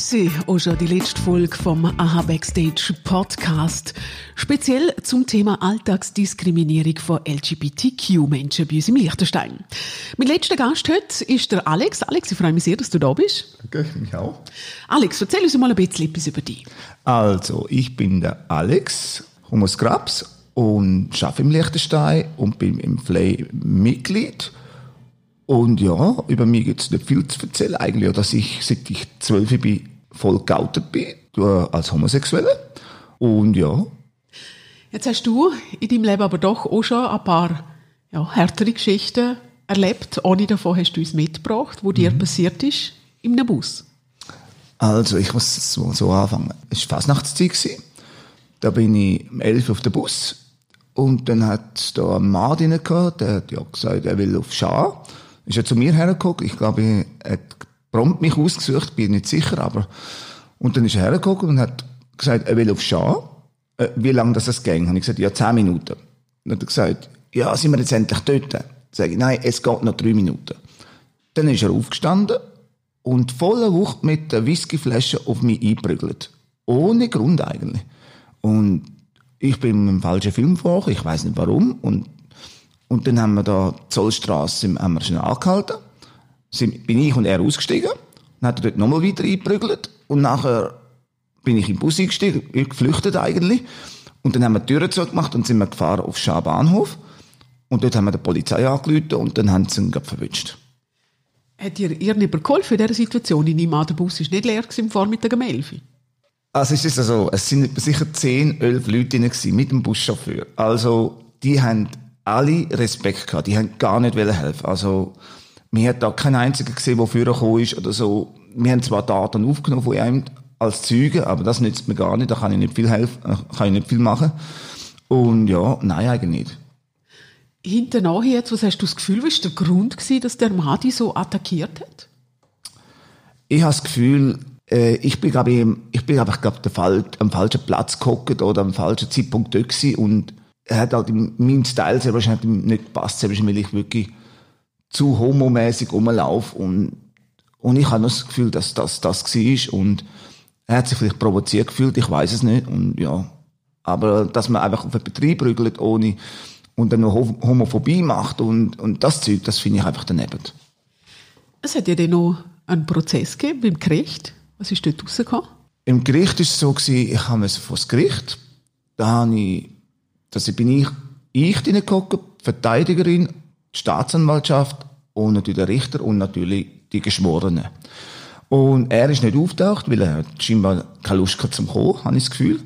sie, auch schon die letzte Folge vom AHA Backstage Podcast. Speziell zum Thema Alltagsdiskriminierung von LGBTQ-Menschen bei uns im Liechtenstein. Mein letzter Gast heute ist der Alex. Alex, ich freue mich sehr, dass du da bist. Danke, mich auch. Alex, erzähl uns mal ein bisschen etwas über dich. Also, ich bin der Alex Humus Grabs und arbeite im Liechtenstein und bin im Flay Mitglied. Und ja, über mich gibt es nicht viel zu erzählen eigentlich, dass ich, seit ich zwölf bin, voll geoutet bin, als Homosexuelle. Und ja. Jetzt hast du in deinem Leben aber doch auch schon ein paar ja, härtere Geschichten erlebt. Ohne davon hast du uns mitgebracht, wo dir mhm. passiert ist, in einem Bus. Also, ich muss so, so anfangen. Es war Fastnachtszeit. Da bin ich um 11 Uhr auf dem Bus. Und dann hat da einen Mann drin gehabt, der hat ja gesagt, er will auf Schar ist er zu mir hergeguckt. Ich glaube, er hat prompt mich ausgesucht, bin nicht sicher, aber, und dann ist er hergeguckt und hat gesagt, er will auf Schau. Äh, wie lange das es ging? Habe ich gesagt, ja, zehn Minuten. Dann hat er gesagt, ja, sind wir jetzt endlich dort? Dann sage ich, nein, es geht noch drei Minuten. Dann ist er aufgestanden und voller Wucht mit der Whiskyflasche auf mich eingeprügelt. Ohne Grund eigentlich. Und ich bin im falschen Film vor, ich weiß nicht warum. Und und dann haben wir da Zollstraße haben wir schnell angehalten. Sind, bin ich und er ausgestiegen. Dann hat er dort nochmal weiter eingeprügelt. Und nachher bin ich im Bus eingestiegen, geflüchtet eigentlich. Und dann haben wir die Türen zugemacht und sind wir gefahren auf Schar Bahnhof. Und dort haben wir die Polizei angerufen und dann haben sie ihn verwünscht. Hat ihr irgendjemand geholfen in dieser Situation? Ich nehme an, der Bus war nicht leer am Vormittag um 11 Also es ist so, es sind sicher 10, 11 Leute drin mit dem Buschauffeur. Also die haben alle Respekt gehabt. Die haben gar nicht helfen. Also, mir hat da kein einziger gesehen, der vorher gekommen ist oder so. Wir haben zwar Daten aufgenommen von einem als Zeuge, aber das nützt mir gar nicht. Da kann ich nicht viel helfen, äh, kann ich nicht viel machen. Und ja, nein, eigentlich nicht. Hinterher jetzt, was hast du das Gefühl, was war der Grund gewesen, dass der Madi so attackiert hat? Ich habe das Gefühl, äh, ich bin, glaube ich, ich bin, glaube ich, glaub, am falschen Platz gehockt oder am falschen Zeitpunkt dort und er hat halt in meinem Style sehr wahrscheinlich nicht gepasst, weil ich wirklich zu homomäßig rumlaufe und, und ich habe das Gefühl, dass das das war und er hat sich vielleicht provoziert gefühlt, ich weiß es nicht und ja, aber dass man einfach auf einen Betrieb prügelt ohne und dann noch Homophobie macht und, und das Zeug, das finde ich einfach daneben. Es hat ja dann noch einen Prozess gegeben beim Gericht. Was ist dort rausgekommen? Im Gericht war es so, gewesen, ich habe vor das Gericht, da habe ich dass bin ich, ich reingeguckt, die Verteidigerin, die Staatsanwaltschaft und natürlich der Richter und natürlich die Geschworenen. Und er ist nicht auftaucht, weil er scheinbar keine Lust hatte zum Kommen, habe ich das Gefühl.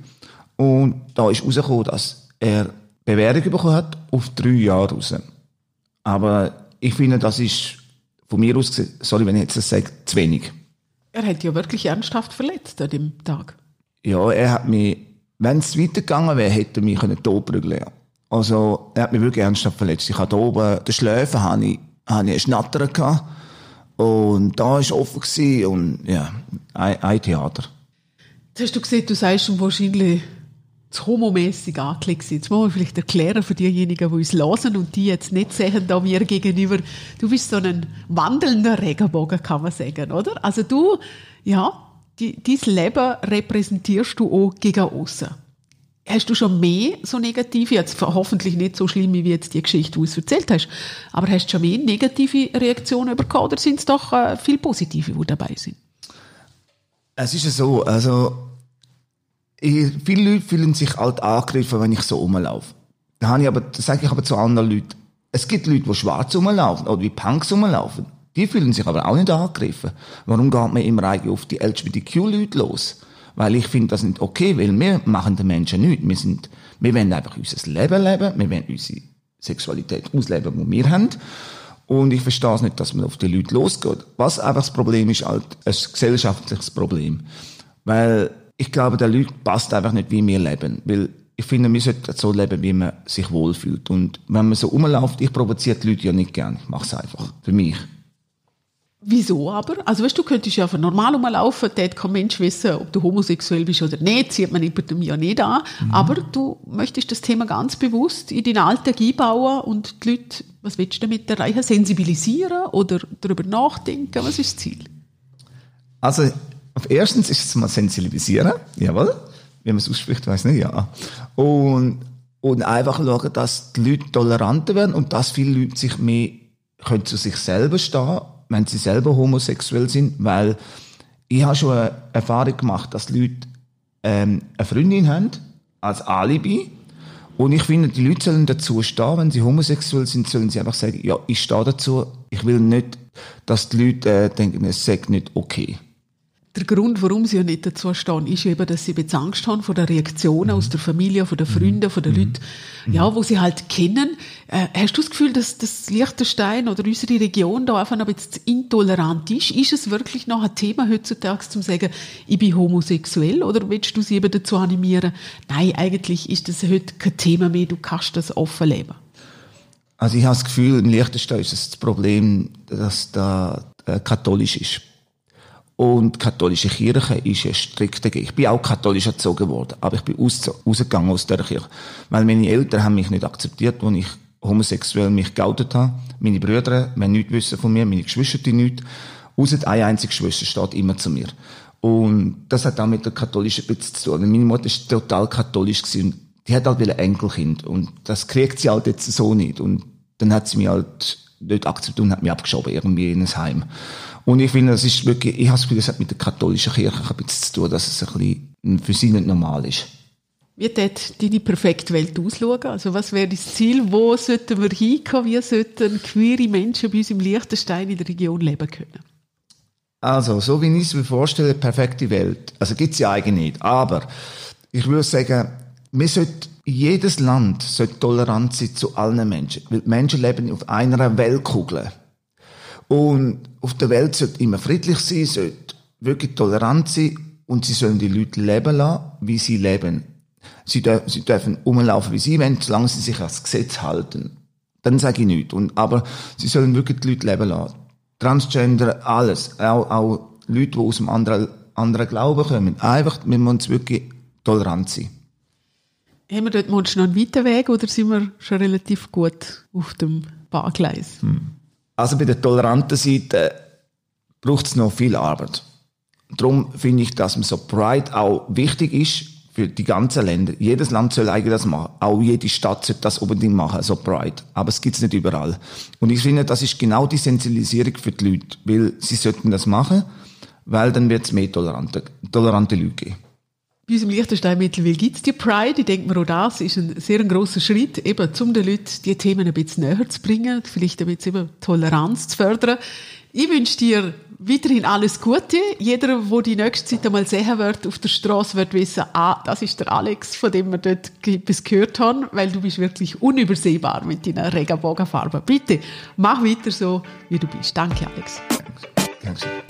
Und da ist rausgekommen, dass er Bewährung bekommen hat auf drei Jahre raus. Aber ich finde, das ist von mir aus gesehen, sorry, wenn ich jetzt das sage, zu wenig. Er hat ja wirklich ernsthaft verletzt an dem Tag. Ja, er hat mich wenn es weitergegangen wäre, hätte er mich totprügeln können. Also, er hat mich wirklich ernsthaft verletzt. Ich hatte oben, den Schläfen hatte ich, hatte ich einen Schnatter gehabt. Und da war offen gewesen und, ja, ein, ein Theater. Jetzt hast du gesehen, du sagst schon wahrscheinlich zu homomässig angelegt Jetzt muss man vielleicht erklären für diejenigen, die uns hören und die jetzt nicht sehen, da mir gegenüber. Du bist so ein wandelnder Regenbogen, kann man sagen, oder? Also du, ja, die, dein Leben repräsentierst du auch gegen außen. Hast du schon mehr so negative, jetzt hoffentlich nicht so schlimm, wie jetzt die Geschichte, die du erzählt hast, aber hast du schon mehr negative Reaktionen bekommen oder sind es doch äh, viel positive, die dabei sind? Es ist ja so, also ich, viele Leute fühlen sich halt angegriffen, wenn ich so rumlaufe. Da habe ich aber, sage ich aber zu anderen Leuten. Es gibt Leute, die schwarz rumlaufen oder wie Punks rumlaufen. Die fühlen sich aber auch nicht angegriffen. Warum geht man immer eigentlich auf die LGBTQ-Leute los? Weil ich finde das nicht okay, weil wir machen den Menschen nichts. Wir sind, wir wollen einfach unser Leben leben, wir wollen unsere Sexualität ausleben, die wir haben. Und ich verstehe es nicht, dass man auf die Leute losgeht. Was einfach das Problem ist, halt ein gesellschaftliches Problem. Weil ich glaube, der Leute passt einfach nicht, wie wir leben. Weil ich finde, wir sollten so leben, wie man sich wohlfühlt. Und wenn man so rumläuft, ich provoziere die Leute ja nicht gern. Ich mache es einfach. Für mich. Wieso aber? Also weißt du, könntest ja einfach normal rumlaufen, da kein Mensch wissen, ob du homosexuell bist oder nicht, sieht man jemandem ja nicht an. Mhm. Aber du möchtest das Thema ganz bewusst in deinen Alltag einbauen und die Leute, was willst du damit erreichen? Sensibilisieren oder darüber nachdenken? Was ist das Ziel? Also Auf erstens ist es mal sensibilisieren, jawohl. Wie man es ausspricht, weiß nicht, ja. Und, und einfach schauen, dass die Leute toleranter werden und dass viele Leute sich mehr können zu sich selber stehen, wenn sie selber homosexuell sind, weil ich habe schon eine Erfahrung gemacht, dass Leute ähm, eine Freundin haben als Alibi und ich finde, die Leute sollen dazu stehen, wenn sie homosexuell sind, sollen sie einfach sagen, ja, ich stehe dazu, ich will nicht, dass die Leute äh, denken, es sei nicht okay der Grund, warum sie ja nicht dazu stehen, ist eben, dass sie jetzt Angst haben vor der Reaktion aus der Familie, von den Freunden, von den mhm. Leuten, ja, wo sie halt kennen. Äh, hast du das Gefühl, dass das Liechtenstein oder unsere Region da einfach ein bisschen intolerant ist? Ist es wirklich noch ein Thema heutzutage, zum sagen, ich bin homosexuell? Oder willst du sie eben dazu animieren, nein, eigentlich ist das heute kein Thema mehr, du kannst das offen leben? Also ich habe das Gefühl, in Liechtenstein ist das Problem, dass da äh, katholisch ist. Und die katholische Kirche ist ja strikt dagegen. Ich bin auch katholisch erzogen worden, aber ich bin rausgegangen aus der Kirche. Weil meine Eltern haben mich nicht akzeptiert, als ich homosexuell mich geoutet habe. Meine Brüder wollen nichts wissen von mir, meine Geschwister nichts. Außer eine einzige Schwester steht immer zu mir. Und das hat auch mit der katholischen Bits zu tun. Meine Mutter ist total katholisch gewesen. Die hat halt ein Enkelkind. Und das kriegt sie halt jetzt so nicht. Und dann hat sie mich halt nicht akzeptiert und hat mich abgeschoben irgendwie in ein Heim. Und ich finde, das ist wirklich, ich habe das Gefühl, das hat mit der katholischen Kirche ein bisschen zu tun, dass es ein bisschen für sie nicht normal ist. Wie tät deine perfekte Welt ausschauen? Also was wäre das Ziel? Wo sollten wir hinkommen? Wie sollten queere Menschen bei uns im Liechtenstein in der Region leben können? Also, so wie ich es mir vorstelle, perfekte Welt. Also gibt es ja eigentlich nicht. Aber ich würde sagen, wir sollten, jedes Land sollte tolerant sein zu allen Menschen. Weil die Menschen leben auf einer Weltkugel. Und auf der Welt sollte immer friedlich sein, sollte wirklich tolerant sein und sie sollen die Leute leben lassen, wie sie leben. Sie, dürfen, sie dürfen umlaufen, wie sie wollen, solange sie sich ans Gesetz halten. Dann sage ich nichts. Und, aber sie sollen wirklich die Leute leben lassen. Transgender, alles. Auch, auch Leute, die aus einem anderen, anderen Glauben kommen. Einfach, wir müssen wirklich tolerant sein. Haben wir dort noch einen weiten Weg oder sind wir schon relativ gut auf dem Bahngleis? Hm. Also bei der toleranten Seite braucht es noch viel Arbeit. Darum finde ich, dass so Pride auch wichtig ist für die ganzen Länder. Jedes Land soll eigentlich das machen. Auch jede Stadt sollte das unbedingt machen, so Pride. Aber es gibt es nicht überall. Und ich finde, das ist genau die Sensibilisierung für die Leute, weil sie sollten das machen, weil dann wird es mehr tolerante, tolerante Leute geben. Bei uns im Liechtenstein mittlerweile gibt es die Pride. Ich denke mir, auch das ist ein sehr grosser Schritt, eben, um den Leuten die Themen ein bisschen näher zu bringen, vielleicht ein bisschen eben Toleranz zu fördern. Ich wünsche dir weiterhin alles Gute. Jeder, der die nächste Zeit einmal sehen wird auf der Straße, wird wissen, ah, das ist der Alex, von dem wir dort etwas gehört haben, weil du bist wirklich unübersehbar mit deiner Regenbogenfarbe. Bitte, mach weiter so, wie du bist. Danke, Alex. Danke. Danke.